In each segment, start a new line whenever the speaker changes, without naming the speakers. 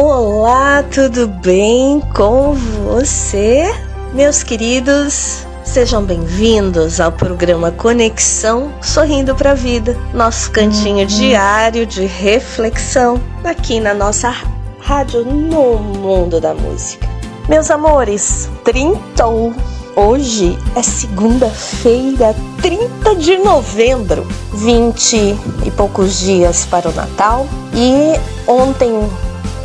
Olá, tudo bem com você? Meus queridos, sejam bem-vindos ao programa Conexão Sorrindo para a Vida, nosso cantinho diário de reflexão aqui na nossa rádio no mundo da música. Meus amores, 30 Hoje é segunda-feira, 30 de novembro, 20 e poucos dias para o Natal. E ontem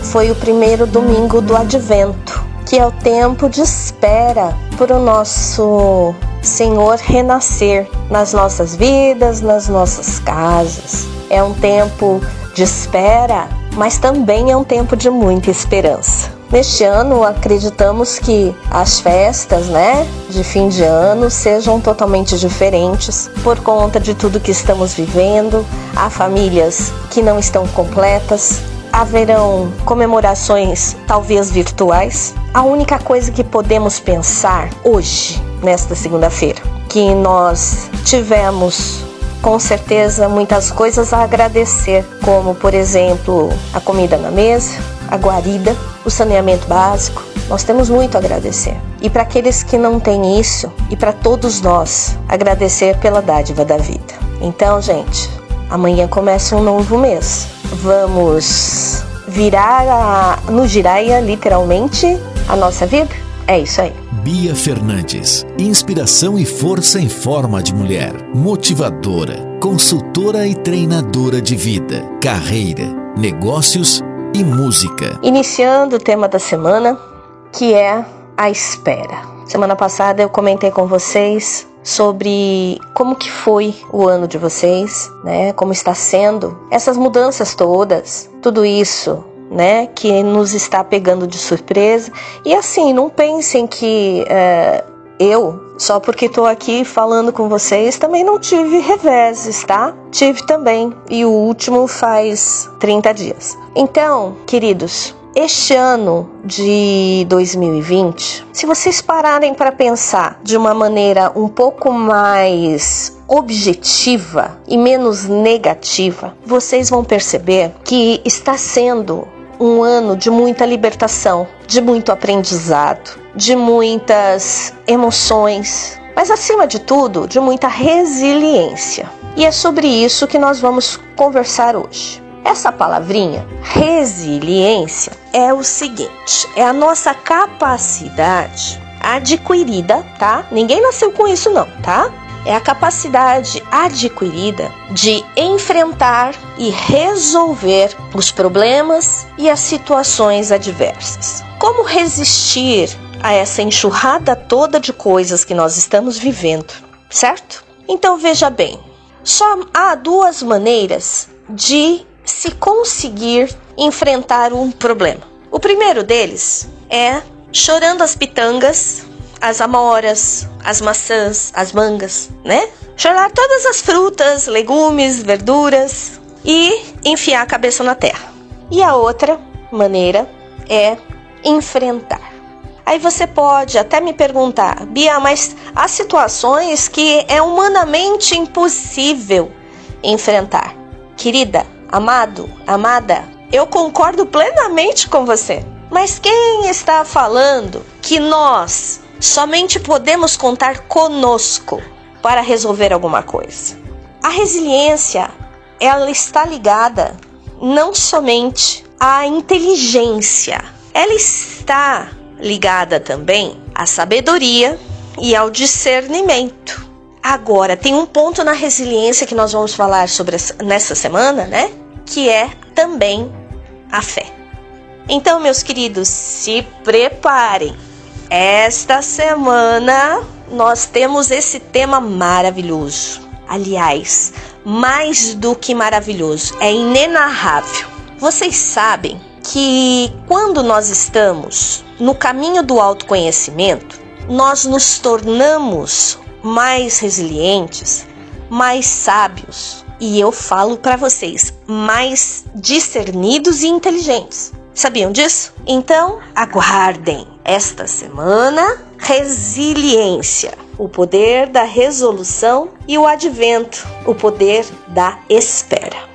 foi o primeiro domingo do Advento, que é o tempo de espera para o nosso Senhor renascer nas nossas vidas, nas nossas casas. É um tempo de espera, mas também é um tempo de muita esperança. Neste ano, acreditamos que as festas, né, de fim de ano sejam totalmente diferentes por conta de tudo que estamos vivendo. Há famílias que não estão completas, haverão comemorações talvez virtuais. A única coisa que podemos pensar hoje, nesta segunda-feira, que nós tivemos com certeza muitas coisas a agradecer, como por exemplo a comida na mesa, a guarida, o saneamento básico. Nós temos muito a agradecer. E para aqueles que não têm isso, e para todos nós, agradecer pela dádiva da vida. Então, gente, amanhã começa um novo mês vamos virar a, no giraia literalmente a nossa vida? É isso aí.
Bia Fernandes, inspiração e força em forma de mulher, motivadora, consultora e treinadora de vida, carreira, negócios e música.
Iniciando o tema da semana, que é a espera. Semana passada eu comentei com vocês sobre como que foi o ano de vocês, né? Como está sendo essas mudanças todas, tudo isso, né? Que nos está pegando de surpresa. E assim, não pensem que é, eu, só porque estou aqui falando com vocês, também não tive reveses, tá? Tive também. E o último faz 30 dias. Então, queridos, este ano de 2020, se vocês pararem para pensar de uma maneira um pouco mais objetiva e menos negativa, vocês vão perceber que está sendo um ano de muita libertação, de muito aprendizado, de muitas emoções, mas acima de tudo, de muita resiliência. E é sobre isso que nós vamos conversar hoje. Essa palavrinha, resiliência, é o seguinte: é a nossa capacidade adquirida, tá? Ninguém nasceu com isso, não, tá? É a capacidade adquirida de enfrentar e resolver os problemas e as situações adversas. Como resistir a essa enxurrada toda de coisas que nós estamos vivendo, certo? Então veja bem, só há duas maneiras de se conseguir enfrentar um problema. O primeiro deles é chorando as pitangas, as amoras, as maçãs, as mangas, né? Chorar todas as frutas, legumes, verduras e enfiar a cabeça na terra. E a outra maneira é enfrentar. Aí você pode até me perguntar, Bia, mas há situações que é humanamente impossível enfrentar. Querida, Amado, amada, eu concordo plenamente com você. Mas quem está falando que nós somente podemos contar conosco para resolver alguma coisa? A resiliência, ela está ligada não somente à inteligência, ela está ligada também à sabedoria, e ao discernimento. Agora, tem um ponto na resiliência que nós vamos falar sobre essa, nessa semana, né? Que é também a fé. Então, meus queridos, se preparem. Esta semana nós temos esse tema maravilhoso. Aliás, mais do que maravilhoso, é inenarrável. Vocês sabem que quando nós estamos no caminho do autoconhecimento, nós nos tornamos mais resilientes, mais sábios e eu falo para vocês, mais discernidos e inteligentes. Sabiam disso? Então, aguardem esta semana resiliência, o poder da resolução e o advento, o poder da espera.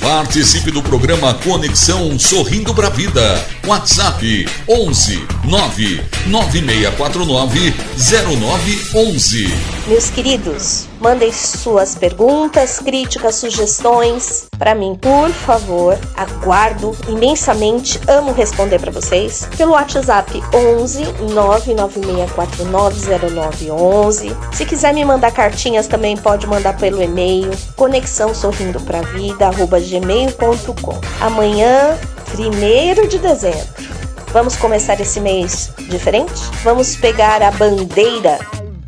Participe do programa Conexão Sorrindo para a Vida. WhatsApp 11 9 9649 0911.
Meus queridos, mandem suas perguntas, críticas, sugestões para mim, por favor. Aguardo imensamente, amo responder para vocês pelo WhatsApp 11 996490911. Se quiser me mandar cartinhas também pode mandar pelo e-mail conexão sorrindo para vida gmail.com. Amanhã, 1 de dezembro. Vamos começar esse mês diferente? Vamos pegar a bandeira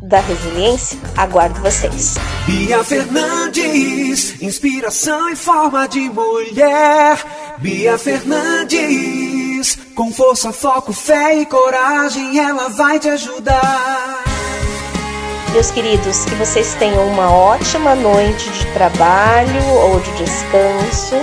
da resiliência? Aguardo vocês.
Bia Fernandes, inspiração em forma de mulher. Bia Fernandes, com força, foco, fé e coragem, ela vai te ajudar.
Meus queridos, que vocês tenham uma ótima noite de trabalho ou de descanso.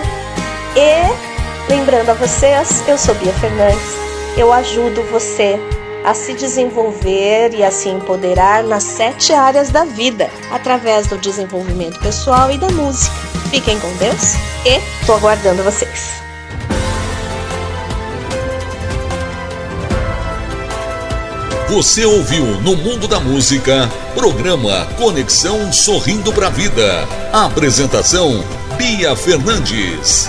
E lembrando a vocês, eu sou Bia Fernandes. Eu ajudo você a se desenvolver e a se empoderar nas sete áreas da vida, através do desenvolvimento pessoal e da música. Fiquem com Deus e tô aguardando vocês.
Você ouviu no Mundo da Música, programa Conexão Sorrindo para a Vida. Apresentação Bia Fernandes.